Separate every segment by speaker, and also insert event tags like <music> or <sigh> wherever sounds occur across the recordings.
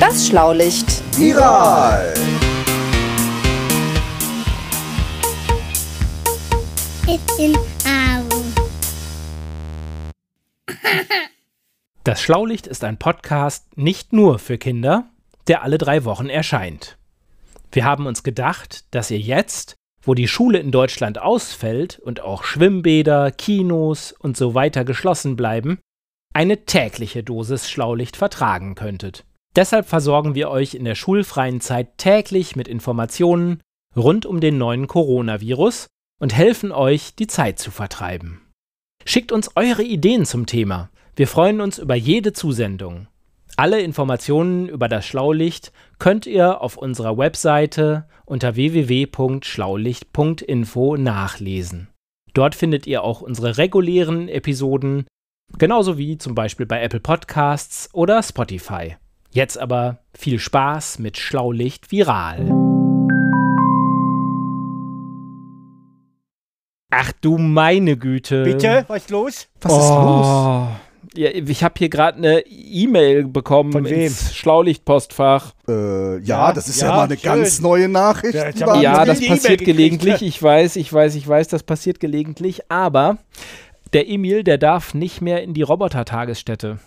Speaker 1: Das Schlaulicht.
Speaker 2: Viral!
Speaker 3: Das Schlaulicht ist ein Podcast nicht nur für Kinder, der alle drei Wochen erscheint. Wir haben uns gedacht, dass ihr jetzt, wo die Schule in Deutschland ausfällt und auch Schwimmbäder, Kinos und so weiter geschlossen bleiben, eine tägliche Dosis Schlaulicht vertragen könntet. Deshalb versorgen wir euch in der schulfreien Zeit täglich mit Informationen rund um den neuen Coronavirus und helfen euch, die Zeit zu vertreiben. Schickt uns eure Ideen zum Thema. Wir freuen uns über jede Zusendung. Alle Informationen über das Schlaulicht könnt ihr auf unserer Webseite unter www.schlaulicht.info nachlesen. Dort findet ihr auch unsere regulären Episoden, genauso wie zum Beispiel bei Apple Podcasts oder Spotify. Jetzt aber viel Spaß mit Schlaulicht Viral. Ach du meine Güte.
Speaker 4: Bitte, was ist los?
Speaker 2: Was ist los?
Speaker 3: Ja, ich habe hier gerade eine E-Mail bekommen
Speaker 4: Von wem?
Speaker 3: ins Schlaulichtpostfach.
Speaker 2: Äh, ja,
Speaker 4: Ja,
Speaker 2: das ist ja,
Speaker 4: ja,
Speaker 2: mal eine
Speaker 4: schön.
Speaker 2: ganz neue Nachricht.
Speaker 4: Ja,
Speaker 3: Ja, das passiert
Speaker 4: gekriegt,
Speaker 3: gelegentlich. Ich weiß, ich weiß, ich weiß, das passiert gelegentlich. Aber der Emil, der darf nicht mehr in die Roboter-Tagesstätte.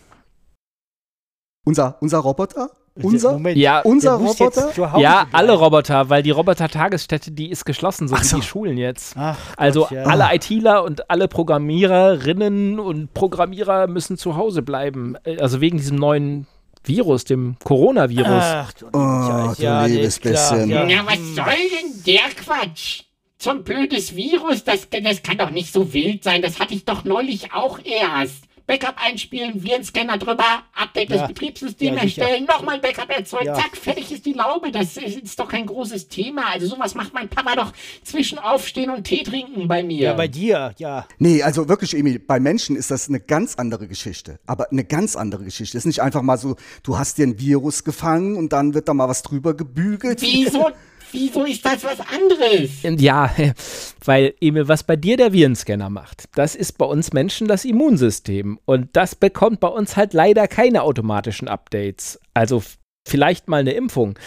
Speaker 2: Unser, unser Roboter? Unser?
Speaker 4: Moment.
Speaker 3: Ja,
Speaker 2: unser Roboter?
Speaker 4: jetzt zu Hause
Speaker 3: Ja,
Speaker 4: bleiben.
Speaker 3: alle Roboter, weil die Roboter-Tagesstätte, die ist geschlossen, so
Speaker 2: Ach
Speaker 3: wie
Speaker 2: so.
Speaker 3: die Schulen jetzt.
Speaker 4: Ach,
Speaker 3: Also
Speaker 4: Gott, ja.
Speaker 3: alle ITler und alle Programmiererinnen und Programmierer müssen zu Hause bleiben. Äh, Also wegen diesem neuen Virus, dem Coronavirus.
Speaker 4: Ach, du
Speaker 2: Oh, du
Speaker 4: ja,
Speaker 2: liebes bisschen.
Speaker 4: Ja.
Speaker 5: Na, was soll denn der Quatsch? Zum blödes Virus, das, das kann doch nicht so wild sein. Das hatte ich doch neulich auch erst. Backup einspielen, Virenscanner drüber, Update
Speaker 4: Ja.
Speaker 5: des Betriebssystems
Speaker 4: Ja,
Speaker 5: erstellen, nochmal ein Backup erzeugen,
Speaker 4: Ja.
Speaker 5: zack, fertig ist die Laube. Das ist, ist doch kein großes Thema. Also sowas macht mein Papa doch zwischen Aufstehen und Tee trinken bei mir.
Speaker 4: ja, bei dir, ja.
Speaker 2: Nee, also wirklich, Emil, bei Menschen ist das eine ganz andere Geschichte. Aber eine ganz andere Geschichte. Es ist nicht einfach mal so, du hast dir ein Virus gefangen und dann wird da mal was drüber gebügelt.
Speaker 5: wieso, <laughs> wieso ist das was anderes?
Speaker 3: Und Ja, <laughs> weil Emil, was bei dir der Virenscanner macht, das ist bei uns Menschen das Immunsystem. Und das bekommt bei uns halt leider keine automatischen Updates. Also vielleicht mal eine Impfung.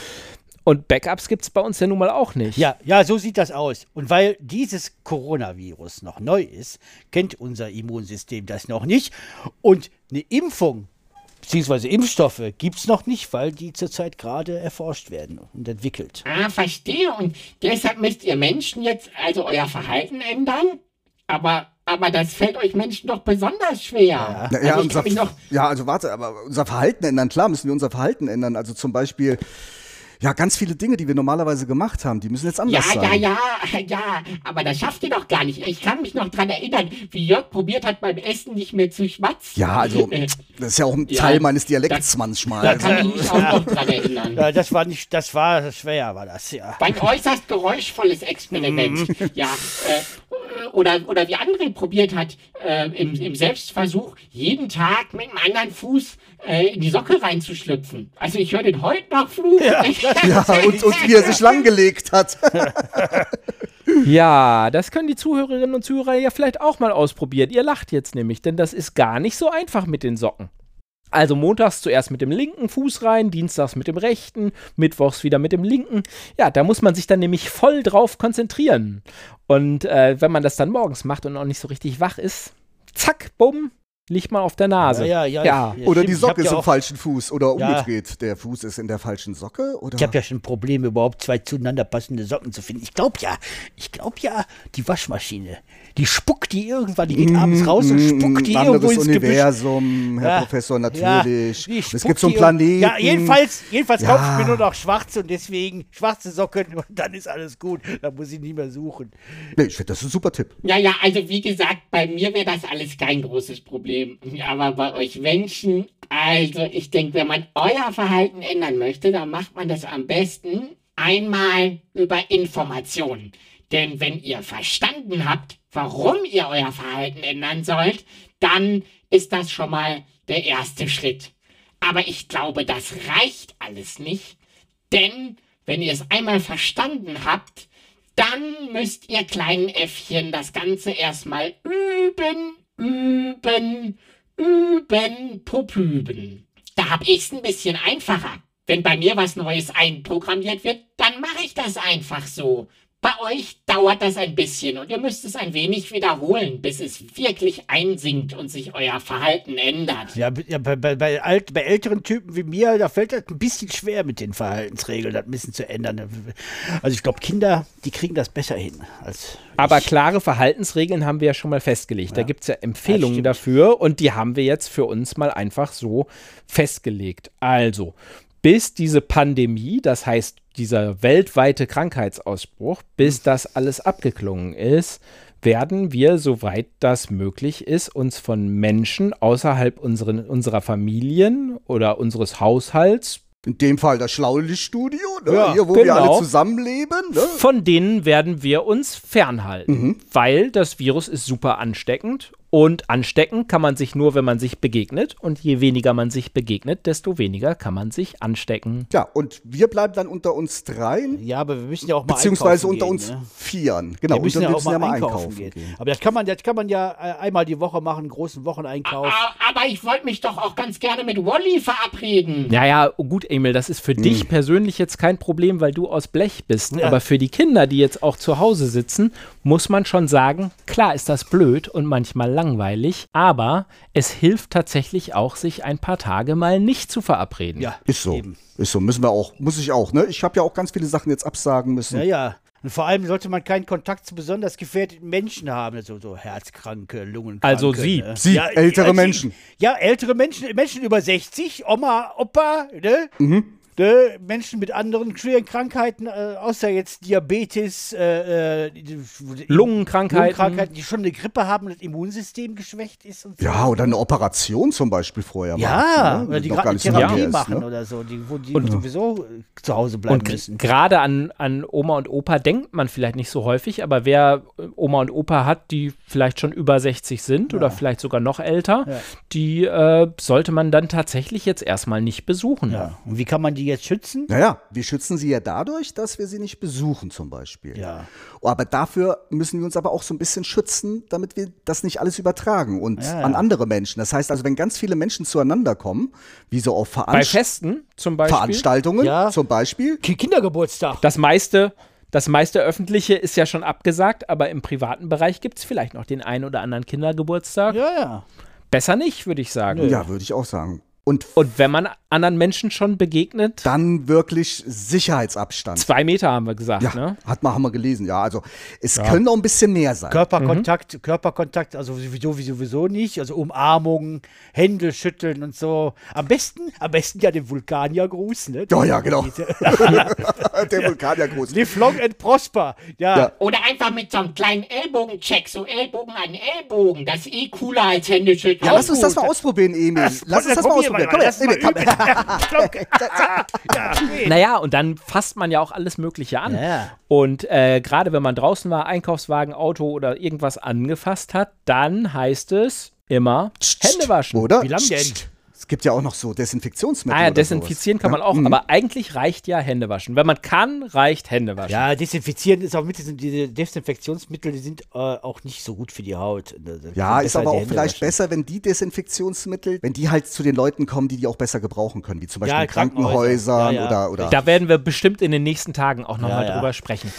Speaker 3: Und Backups gibt es bei uns ja nun mal auch nicht.
Speaker 4: Ja, ja, so sieht das aus. Und weil dieses Coronavirus noch neu ist, kennt unser Immunsystem das noch nicht. Und eine Impfung bzw. Impfstoffe gibt es noch nicht, weil die zurzeit gerade erforscht werden und entwickelt.
Speaker 5: Ah, verstehe. Und deshalb müsst ihr Menschen jetzt also euer Verhalten ändern? Aber, aber das fällt euch Menschen doch besonders schwer.
Speaker 2: Ja,
Speaker 5: also ich
Speaker 2: unser, ja, also warte, aber unser Verhalten ändern, klar müssen wir unser Verhalten ändern. Also zum Beispiel, ja, ganz viele Dinge, die wir normalerweise gemacht haben, die müssen jetzt
Speaker 5: ja,
Speaker 2: anders
Speaker 5: ja,
Speaker 2: sein.
Speaker 5: ja, ja, aber das schafft ihr doch gar nicht. Ich kann mich noch dran erinnern, wie Jörg probiert hat, beim Essen nicht mehr zu schmatzen.
Speaker 2: Ja, also,
Speaker 5: Äh,
Speaker 2: das ist ja auch ein
Speaker 5: Ja,
Speaker 2: Teil meines Dialekts
Speaker 5: das-
Speaker 2: manchmal.
Speaker 5: da
Speaker 2: Also,
Speaker 5: kann ich mich auch noch dran erinnern.
Speaker 4: Ja, das war nicht, das war schwer, war das, ja.
Speaker 5: Ein äußerst geräuschvolles Experiment.
Speaker 2: Mhm.
Speaker 5: ja, äh, oder, oder wie André probiert hat, äh, im, im Selbstversuch, jeden Tag mit einem anderen Fuß äh, in die Socke reinzuschlüpfen. Also ich höre den heute noch fluchen. <laughs>
Speaker 2: ja, und, und wie er sich langgelegt hat. <laughs>
Speaker 3: Ja, das können die Zuhörerinnen und Zuhörer ja vielleicht auch mal ausprobieren. Ihr lacht jetzt nämlich, denn das ist gar nicht so einfach mit den Socken. Also montags zuerst mit dem linken Fuß rein, dienstags mit dem rechten, mittwochs wieder mit dem linken. Ja, da muss man sich dann nämlich voll drauf konzentrieren. Und äh, wenn man das dann morgens macht und noch nicht so richtig wach ist, zack, bumm, liegt man auf der Nase.
Speaker 4: Ja, ja,
Speaker 3: ja.
Speaker 4: ja.
Speaker 2: Oder
Speaker 4: stimmt.
Speaker 2: die Socke ist
Speaker 4: ja
Speaker 2: im falschen Fuß oder
Speaker 4: Ja.
Speaker 2: umgedreht. Der Fuß ist in der falschen Socke oder?
Speaker 4: Ich habe ja schon Probleme, überhaupt zwei zueinander passende Socken zu finden. Ich glaube ja, ich glaube ja, die Waschmaschine, die spuckt die irgendwann, die geht abends raus und spuckt die irgendwo
Speaker 2: anderes
Speaker 4: ins Gebüsch.
Speaker 2: Universum, Herr
Speaker 4: Ja,
Speaker 2: Professor,
Speaker 4: Ja,
Speaker 2: natürlich. es gibt so einen Planeten.
Speaker 4: Ja, jedenfalls, jedenfalls
Speaker 2: Ja.
Speaker 4: kaufe ich mir nur noch schwarze und deswegen schwarze Socken und dann ist alles gut. Da muss ich nicht mehr suchen.
Speaker 2: Nee, ich finde, das ist ein super Tipp.
Speaker 5: Ja, ja, also wie gesagt, bei mir wäre das alles kein großes Problem. Aber bei euch Menschen, also ich denke, wenn man euer Verhalten ändern möchte, dann macht man das am besten einmal über Informationen. Denn wenn ihr verstanden habt, warum ihr euer Verhalten ändern sollt, dann ist das schon mal der erste Schritt. Aber ich glaube, das reicht alles nicht, denn wenn ihr es einmal verstanden habt, Dann müsst ihr kleinen Äffchen das Ganze erstmal üben, üben, üben, popüben. Da hab ich's ein bisschen einfacher. Wenn bei mir was Neues einprogrammiert wird, dann mache ich das einfach so. Bei euch dauert das ein bisschen und ihr müsst es ein wenig wiederholen, bis es wirklich einsinkt und sich euer Verhalten ändert.
Speaker 4: Ja, ja bei, bei, bei, alt, bei älteren Typen wie mir, da fällt das ein bisschen schwer mit den Verhaltensregeln, das ein bisschen zu ändern. Also ich glaube, Kinder, die kriegen das besser hin als
Speaker 3: Aber
Speaker 4: ich.
Speaker 3: klare Verhaltensregeln haben wir ja schon mal festgelegt. Da
Speaker 4: Ja.
Speaker 3: gibt es ja Empfehlungen dafür und die haben wir jetzt für uns mal einfach so festgelegt. Also, bis diese Pandemie, das heißt dieser weltweite Krankheitsausbruch, bis das alles abgeklungen ist, werden wir, soweit das möglich ist, uns von Menschen außerhalb unseren, unserer Familien oder unseres Haushalts
Speaker 2: In dem Fall das Schlaulichtstudio, ne?
Speaker 4: Ja,
Speaker 2: hier, wo wir
Speaker 3: genau.
Speaker 2: alle zusammenleben. Ne?
Speaker 3: Von denen werden wir uns fernhalten, weil das Virus ist super ansteckend und anstecken kann man sich nur, wenn man sich begegnet und je weniger man sich begegnet, desto weniger kann man sich anstecken.
Speaker 2: Ja, und wir bleiben dann unter uns dreien,
Speaker 4: Ja, aber wir müssen ja auch mal
Speaker 2: beziehungsweise
Speaker 4: einkaufen
Speaker 2: unter
Speaker 4: gehen,
Speaker 2: uns
Speaker 4: ne?
Speaker 2: vieren. Genau,
Speaker 4: wir müssen
Speaker 2: und
Speaker 4: ja
Speaker 2: dann
Speaker 4: auch mal einkaufen, gehen.
Speaker 2: gehen.
Speaker 4: Aber das kann man, das kann man ja äh, einmal die Woche machen, einen großen Wocheneinkauf.
Speaker 5: Aber ich wollte mich doch auch ganz gerne mit Wally verabreden.
Speaker 3: Ja, ja, gut, Emil, das ist für dich persönlich jetzt kein Problem, weil du aus Blech bist.
Speaker 4: Ja.
Speaker 3: Aber für die Kinder, die jetzt auch zu Hause sitzen, muss man schon sagen, klar ist das blöd und manchmal langweilig, aber es hilft tatsächlich auch, sich ein paar Tage mal nicht zu verabreden.
Speaker 4: Ja,
Speaker 2: Ist so.
Speaker 4: Eben.
Speaker 2: Ist so. Müssen wir auch, muss ich auch, ne? Ich habe ja auch ganz viele Sachen jetzt absagen müssen.
Speaker 4: Ja, ja. Und vor allem sollte man keinen Kontakt zu besonders gefährdeten Menschen haben, so, so Herzkranke, Lungenkranke.
Speaker 3: Also Sie.
Speaker 4: ne?
Speaker 2: Sie, ältere
Speaker 4: Sie-
Speaker 2: Menschen.
Speaker 4: Ja, ältere Menschen, Menschen über 60, Oma, Opa, ne?
Speaker 2: Mhm.
Speaker 4: Ne? Menschen mit anderen schweren Krankheiten, äh, außer jetzt Diabetes, äh, äh,
Speaker 3: Lungenkrankheiten.
Speaker 4: Lungenkrankheiten, die schon eine Grippe haben und das Immunsystem geschwächt ist und so.
Speaker 2: Ja, oder eine Operation zum Beispiel vorher
Speaker 4: Ja,
Speaker 2: machen, ne?
Speaker 4: oder die
Speaker 2: noch
Speaker 4: gerade Therapie
Speaker 2: her ist,
Speaker 4: machen
Speaker 2: ne?
Speaker 4: oder so, die, wo die sowieso äh, zu Hause bleiben
Speaker 3: Und
Speaker 4: müssen.
Speaker 3: gerade an, an Oma und Opa denkt man vielleicht nicht so häufig, aber wer äh, Oma und Opa hat, die vielleicht schon über 60 sind oder vielleicht sogar noch älter,
Speaker 4: Ja.
Speaker 3: die äh, sollte man dann tatsächlich jetzt erstmal nicht besuchen.
Speaker 4: Ja. Und wie kann man die jetzt schützen?
Speaker 2: Naja, wir schützen sie ja dadurch, dass wir sie nicht besuchen zum Beispiel.
Speaker 4: Ja.
Speaker 2: Oh, aber dafür müssen wir uns aber auch so ein bisschen schützen, damit wir das nicht alles übertragen und
Speaker 4: Ja, ja.
Speaker 2: an andere Menschen. Das heißt also, wenn ganz viele Menschen zueinander kommen, wie so auf
Speaker 3: Bei
Speaker 2: Veranst
Speaker 3: Festen zum Beispiel.
Speaker 2: Veranstaltungen
Speaker 4: Ja.
Speaker 2: zum Beispiel,
Speaker 4: Ki- Kindergeburtstag.
Speaker 3: Das meiste, das meiste öffentliche ist ja schon abgesagt, aber im privaten Bereich gibt es vielleicht noch den einen oder anderen Kindergeburtstag.
Speaker 4: Ja, ja.
Speaker 3: Besser nicht, würde ich sagen.
Speaker 2: ja, würde ich auch sagen. Und
Speaker 3: Und wenn man anderen Menschen schon begegnet,
Speaker 2: dann wirklich Sicherheitsabstand.
Speaker 3: zwei Meter haben wir gesagt,
Speaker 2: Ja,
Speaker 3: ne?
Speaker 2: hat man, haben wir gelesen, ja. Also es können auch ein bisschen mehr sein.
Speaker 4: Körperkontakt, Körperkontakt, also sowieso, wie sowieso nicht. Also Umarmungen, Hände schütteln und so. Am besten, am besten ja den Vulkaniergruß, ne?
Speaker 2: Ja, ja, genau. <laughs> Der <laughs> Vulkan ja groß.
Speaker 4: Live long and prosper. Ja.
Speaker 2: Ja.
Speaker 5: Oder einfach mit so einem kleinen Ellbogencheck, so Ellbogen an Ellbogen. Das ist eh cooler als Händeschütteln.
Speaker 2: Ja, lass uns das mal ausprobieren, Emil. Lass uns das mal ausprobieren. Komm her, komm. <laughs>
Speaker 4: ja, okay.
Speaker 3: Naja, und dann fasst man ja auch alles Mögliche an.
Speaker 4: Ja.
Speaker 3: Und äh, gerade wenn man draußen war, Einkaufswagen, Auto oder irgendwas angefasst hat, dann heißt es immer Hände waschen.
Speaker 2: Oder?
Speaker 4: Wie lang denn?
Speaker 2: Es gibt ja auch noch so Desinfektionsmittel.
Speaker 3: Ah, ja,
Speaker 2: oder
Speaker 3: desinfizieren
Speaker 2: sowas.
Speaker 3: kann man
Speaker 2: Ja,
Speaker 3: auch,
Speaker 2: mhm.
Speaker 3: aber eigentlich reicht ja Hände waschen. Wenn man kann, reicht Hände waschen.
Speaker 4: Ja, desinfizieren ist auch mit diesen diese Desinfektionsmittel, die sind äh, auch nicht so gut für die Haut. Das sind
Speaker 2: Ja, ist aber auch
Speaker 4: Hände
Speaker 2: vielleicht
Speaker 4: waschen.
Speaker 2: besser, wenn die Desinfektionsmittel, wenn die halt zu den Leuten kommen, die die auch besser gebrauchen können, wie zum Beispiel
Speaker 4: Ja,
Speaker 2: in Krankenhäusern
Speaker 4: Krankenhäuser. Ja, ja.
Speaker 2: oder oder.
Speaker 3: Da werden wir bestimmt in den nächsten Tagen auch nochmal
Speaker 4: Ja, ja.
Speaker 3: drüber sprechen.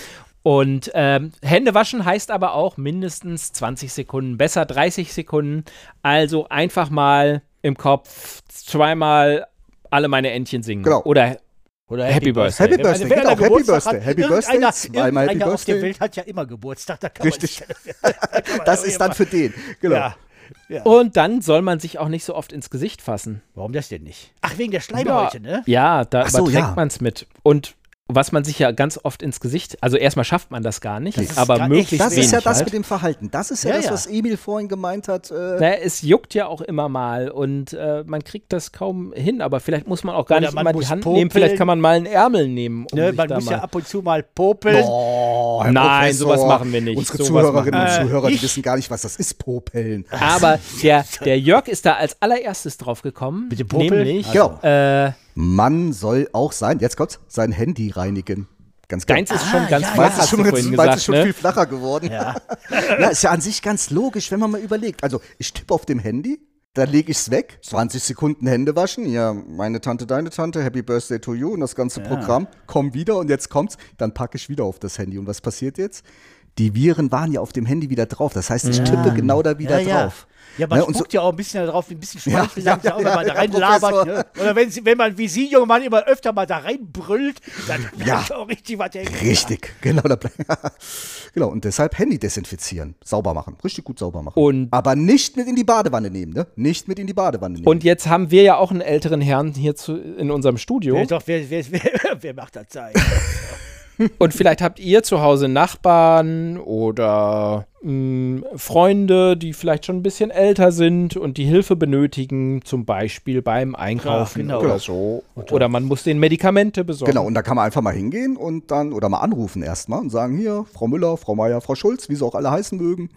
Speaker 3: Und ähm, Hände waschen heißt aber auch mindestens 20 Sekunden, besser 30 Sekunden. Also einfach mal im Kopf zweimal alle meine Entchen singen.
Speaker 2: Genau.
Speaker 3: Oder
Speaker 4: Oder
Speaker 3: Happy Birthday.
Speaker 2: Happy Birthday,
Speaker 4: wenn
Speaker 2: genau,
Speaker 4: einer
Speaker 2: Happy
Speaker 4: Geburtstag
Speaker 2: Birthday.
Speaker 4: hat,
Speaker 2: Happy Birthday, zweimal Happy
Speaker 4: irgendeiner auf der
Speaker 2: Birthday.
Speaker 4: Welt hat ja immer Geburtstag. Da kann
Speaker 2: Richtig. <laughs>
Speaker 4: Man da <laughs>
Speaker 2: das
Speaker 4: auch
Speaker 2: ist dann für den. Genau.
Speaker 4: Ja. ja.
Speaker 3: und dann soll man sich auch nicht so oft ins Gesicht fassen.
Speaker 4: Warum das denn nicht? Ach, wegen der Schleimhäute, ne?
Speaker 3: Ja, da
Speaker 2: Ach so,
Speaker 3: überträgt
Speaker 2: ja.
Speaker 3: man es mit. Und was man sich ja ganz oft ins Gesicht, also erstmal schafft man das gar nicht,
Speaker 4: ist
Speaker 3: aber möglichst
Speaker 4: echt,
Speaker 2: Das
Speaker 3: wenig
Speaker 2: ist ja das
Speaker 3: halt.
Speaker 2: mit dem Verhalten. Das ist ja,
Speaker 4: Ja,
Speaker 2: das,
Speaker 4: ja.
Speaker 2: was Emil vorhin gemeint hat. Äh,
Speaker 3: Naja, es juckt ja auch immer mal und äh, man kriegt das kaum hin, aber vielleicht muss man auch gar
Speaker 4: Oder
Speaker 3: nicht immer die Hand
Speaker 4: popeln.
Speaker 3: nehmen, vielleicht kann man mal einen Ärmel nehmen. Um
Speaker 4: ne? Man muss
Speaker 3: mal
Speaker 4: ja ab und zu mal popeln.
Speaker 2: Oh, Herr
Speaker 3: Nein,
Speaker 2: Professor.
Speaker 3: sowas machen wir nicht.
Speaker 2: Unsere
Speaker 3: Sowas
Speaker 2: Zuhörerinnen und. Zuhörer, die wissen gar nicht, was das ist, Popeln.
Speaker 3: aber der, der Jörg ist da als allererstes drauf gekommen.
Speaker 4: Mit dem Popeln?
Speaker 3: Nämlich,
Speaker 2: Genau.
Speaker 3: äh,
Speaker 2: Man soll auch sein, jetzt kommt's, sein Handy reinigen. Ganz klar.
Speaker 3: Deins ist schon ganz
Speaker 4: ja,
Speaker 3: flach,
Speaker 2: Meins ist
Speaker 3: hast
Speaker 2: schon,
Speaker 3: du
Speaker 2: jetzt, meins ist
Speaker 3: gesagt,
Speaker 2: schon
Speaker 3: ne?
Speaker 2: viel flacher geworden.
Speaker 4: Ja. <laughs>
Speaker 2: Ja, ist ja an sich ganz logisch, wenn man mal überlegt. Also, ich tippe auf dem Handy, dann lege ich es weg, 20 Sekunden Hände waschen, ja, meine Tante, deine Tante, Happy Birthday to you und das ganze Programm, komm wieder und jetzt kommt's, dann packe ich wieder auf das Handy. Und was passiert jetzt? Die Viren waren ja auf dem Handy wieder drauf. Das heißt, ich tippe genau da wieder
Speaker 4: ja, ja.
Speaker 2: drauf.
Speaker 4: Ja, man
Speaker 2: Ne, und so-
Speaker 4: spuckt ja auch ein bisschen darauf, ein bisschen
Speaker 2: Ja,
Speaker 4: sagen sie
Speaker 2: ja,
Speaker 4: auch, wenn
Speaker 2: ja,
Speaker 4: man da
Speaker 2: ja,
Speaker 4: rein
Speaker 2: Professor.
Speaker 4: labert. Ne? Oder wenn, sie, wenn man wie Sie, junge Mann, immer öfter mal da reinbrüllt, dann
Speaker 2: Ja.
Speaker 4: bleibt auch richtig was hängen.
Speaker 2: Richtig, genau. Da <laughs> genau, und deshalb Handy desinfizieren, sauber machen, richtig gut sauber machen.
Speaker 3: Und-
Speaker 2: Aber nicht mit in die Badewanne nehmen, ne? Nicht mit in die Badewanne nehmen.
Speaker 3: Und jetzt haben wir ja auch einen älteren Herrn hier zu, in unserem Studio.
Speaker 4: Wer, doch, wer, wer, wer, <laughs> wer macht das Zeit? <laughs>
Speaker 3: Und vielleicht habt ihr zu Hause Nachbarn oder mh, Freunde, die vielleicht schon ein bisschen älter sind und die Hilfe benötigen, zum Beispiel beim Einkaufen
Speaker 4: genau.
Speaker 3: oder so. Oder man muss denen Medikamente besorgen.
Speaker 2: Genau, und da kann man einfach mal hingehen und dann, oder mal anrufen erstmal und sagen, hier, Frau Müller, Frau Meier, Frau Schulz, wie sie auch alle heißen mögen.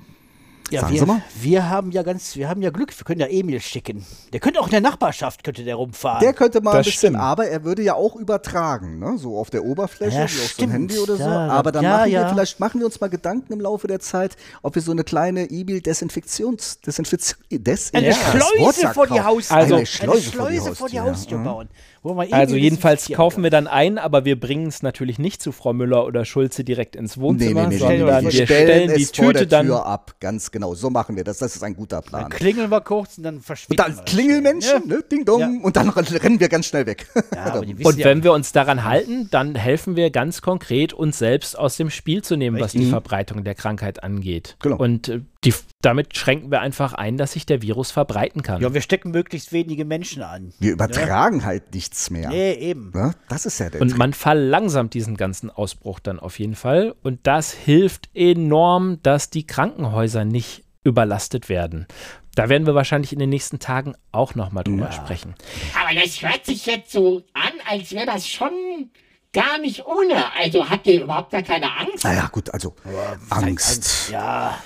Speaker 4: Ja,
Speaker 2: Sagen
Speaker 4: wir,
Speaker 2: Sie mal.
Speaker 4: wir haben ja ganz, wir haben ja Glück, wir können ja Emil schicken. Der könnte auch in der Nachbarschaft, könnte der rumfahren.
Speaker 2: Der könnte mal ein
Speaker 3: Das
Speaker 2: bisschen,
Speaker 3: stimmt.
Speaker 2: aber er würde ja auch übertragen, ne? so auf der Oberfläche,
Speaker 4: Ja,
Speaker 2: wie auf so ein
Speaker 4: stimmt.
Speaker 2: Handy oder so.
Speaker 4: Ja,
Speaker 2: aber dann
Speaker 4: ja,
Speaker 2: machen wir, vielleicht machen wir uns mal Gedanken im Laufe der Zeit, ob wir so eine kleine E-Mail-Desinfektions, Desinfektion, <laughs> Des
Speaker 4: eine Schleuse vor die. Haustür.
Speaker 3: Also-
Speaker 2: eine Schleuse, vor die
Speaker 4: vor die
Speaker 2: Haustür. Mhm.
Speaker 4: bauen. Wo man
Speaker 3: Also jedenfalls kaufen wir dann ein, aber wir bringen es natürlich nicht zu Frau Müller oder Schulze direkt ins Wohnzimmer,
Speaker 2: nee, nee, nee,
Speaker 3: sondern
Speaker 2: nee,
Speaker 3: wir stellen die
Speaker 2: es vor der
Speaker 3: Tüte dann
Speaker 2: ab. Ganz genau, so machen wir das. Das ist ein guter Plan.
Speaker 4: Dann klingeln wir kurz und dann
Speaker 2: Und
Speaker 4: verschwinden
Speaker 2: dann
Speaker 4: wir.
Speaker 2: klingeln Menschen,
Speaker 4: Ja.
Speaker 2: ne? Ding dong,
Speaker 4: Ja.
Speaker 2: und dann rennen wir ganz schnell weg.
Speaker 4: Ja, <laughs>
Speaker 3: Und
Speaker 4: ja,
Speaker 3: wenn wir uns daran halten, dann helfen wir ganz konkret, uns selbst aus dem Spiel zu nehmen, was die Verbreitung der Krankheit angeht.
Speaker 2: Genau.
Speaker 3: Und äh, die, damit schränken wir einfach ein, dass sich der Virus verbreiten kann.
Speaker 4: ja, wir stecken möglichst wenige Menschen an.
Speaker 2: Wir übertragen halt nichts mehr.
Speaker 4: Nee, eben.
Speaker 2: Ne? Das ist ja der
Speaker 3: Und man verlangsamt diesen ganzen Ausbruch dann auf jeden Fall. Und das hilft enorm, dass die Krankenhäuser nicht überlastet werden. Da werden wir wahrscheinlich in den nächsten Tagen auch nochmal drüber sprechen.
Speaker 5: Aber das hört sich jetzt so an, als wäre das schon gar nicht ohne. Also habt ihr überhaupt gar keine Angst?
Speaker 2: Naja, gut, also Angst.
Speaker 4: Ja.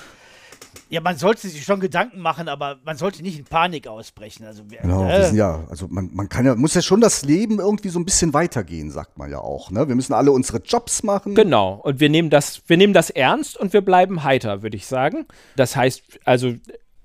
Speaker 4: Ja, man sollte sich schon Gedanken machen, aber man sollte nicht in Panik ausbrechen. Also, wir,
Speaker 2: Genau,
Speaker 4: äh,
Speaker 2: wir sind ja, also man, man kann ja, muss ja schon das Leben irgendwie so ein bisschen weitergehen, sagt man ja auch. Ne? Wir müssen alle unsere Jobs machen.
Speaker 3: Genau. Und wir nehmen das, wir nehmen das ernst und wir bleiben heiter, würde ich sagen. Das heißt, also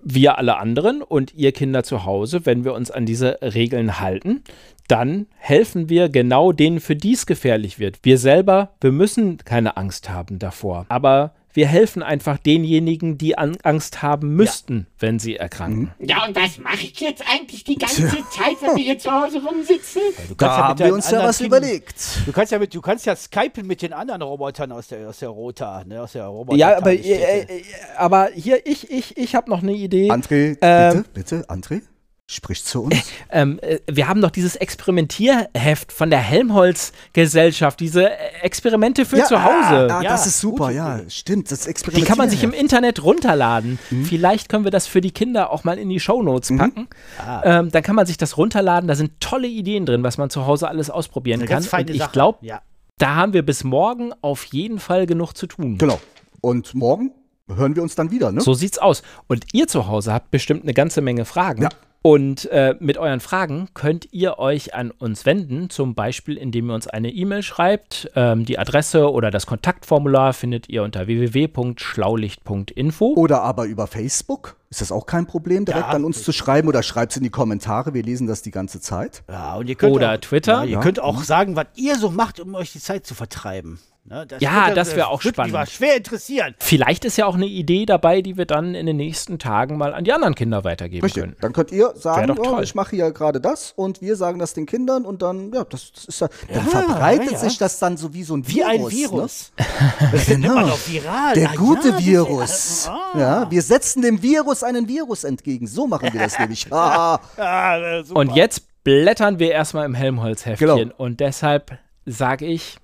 Speaker 3: wir alle anderen und ihr Kinder zu Hause, wenn wir uns an diese Regeln halten, dann helfen wir genau denen, für die es gefährlich wird. Wir selber, wir müssen keine Angst haben davor. Aber wir helfen einfach denjenigen, die an Angst haben müssten, wenn sie erkranken.
Speaker 5: Ja, und was mache ich jetzt eigentlich die ganze Zeit, wenn wir hier zu Hause rumsitzen?
Speaker 4: du kannst
Speaker 2: Da
Speaker 4: ja
Speaker 2: haben wir uns ja was
Speaker 4: Kindern-
Speaker 2: überlegt.
Speaker 4: Du kannst ja mit, du kannst ja skypen mit den anderen Robotern aus der, aus der Rota, ne, aus der Roboter.
Speaker 3: Ja, aber, äh, äh, aber hier, ich, ich, ich habe noch eine Idee.
Speaker 2: André,
Speaker 3: Ähm,
Speaker 2: bitte, bitte, André, sprich zu uns.
Speaker 3: Ähm, äh, wir haben doch dieses Experimentierheft von der Helmholtz-Gesellschaft, diese äh, Experimente für zu Hause.
Speaker 2: Ah,
Speaker 4: Ja,
Speaker 2: das ist super, ja, stimmt. Das
Speaker 3: die
Speaker 2: Experiment.
Speaker 3: kann man sich im Internet runterladen. Vielleicht können wir das für die Kinder auch mal in die Shownotes packen. Ähm, dann kann man sich das runterladen. Da sind tolle Ideen drin, was man zu Hause alles ausprobieren kann. Und ich glaube,
Speaker 4: ja.
Speaker 3: da haben wir bis morgen auf jeden Fall genug zu tun.
Speaker 2: Genau. Und morgen hören wir uns dann wieder, ne?
Speaker 3: So sieht's aus. Und ihr zu Hause habt bestimmt eine ganze Menge Fragen.
Speaker 2: Ja.
Speaker 3: Und äh, mit euren Fragen könnt ihr euch an uns wenden, zum Beispiel indem ihr uns eine E-Mail schreibt. Ähm, die Adresse oder das Kontaktformular findet ihr unter www.schlaulicht.info.
Speaker 2: Oder aber über Facebook. Ist das auch kein Problem, direkt
Speaker 4: Ja.
Speaker 2: an uns zu schreiben oder schreibt es in die Kommentare. Wir lesen das die ganze Zeit.
Speaker 4: ja, und ihr könnt
Speaker 3: Oder
Speaker 4: auch,
Speaker 3: Twitter.
Speaker 4: Ja, ihr
Speaker 2: Ja.
Speaker 4: könnt auch sagen, was ihr so macht, um euch die Zeit zu vertreiben. Ne,
Speaker 3: Ja,
Speaker 4: wird-
Speaker 3: das wär auch spannend.
Speaker 4: Mich mal schwer interessieren.
Speaker 3: Vielleicht ist ja auch eine Idee dabei, die wir dann in den nächsten Tagen mal an die anderen Kinder weitergeben
Speaker 2: Richtig.
Speaker 3: können.
Speaker 2: Dann könnt ihr sagen, oh, ich mache hier gerade das und wir sagen das den Kindern und dann, ja, das, das ist ja, dann verbreitet
Speaker 4: ja, ja.
Speaker 2: sich das dann so wie so ein
Speaker 4: Wie
Speaker 2: Virus.
Speaker 4: ein Virus.
Speaker 2: Ne? <laughs> Genau.
Speaker 4: Immer noch viral.
Speaker 2: Der
Speaker 4: Ah,
Speaker 2: gute
Speaker 4: ja, das-
Speaker 2: Virus.
Speaker 4: Ah.
Speaker 2: Ja, wir setzen dem Virus einen Virus entgegen. So machen wir das nämlich. Ah,
Speaker 4: Ah, <laughs> äh.
Speaker 3: Und jetzt blättern wir erstmal im Helmholtz-Heftchen.
Speaker 2: Genau.
Speaker 3: Und deshalb sage ich,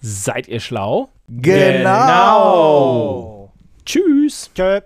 Speaker 3: seid ihr schlau?
Speaker 2: genau.
Speaker 3: Tschüss.
Speaker 4: Tschö.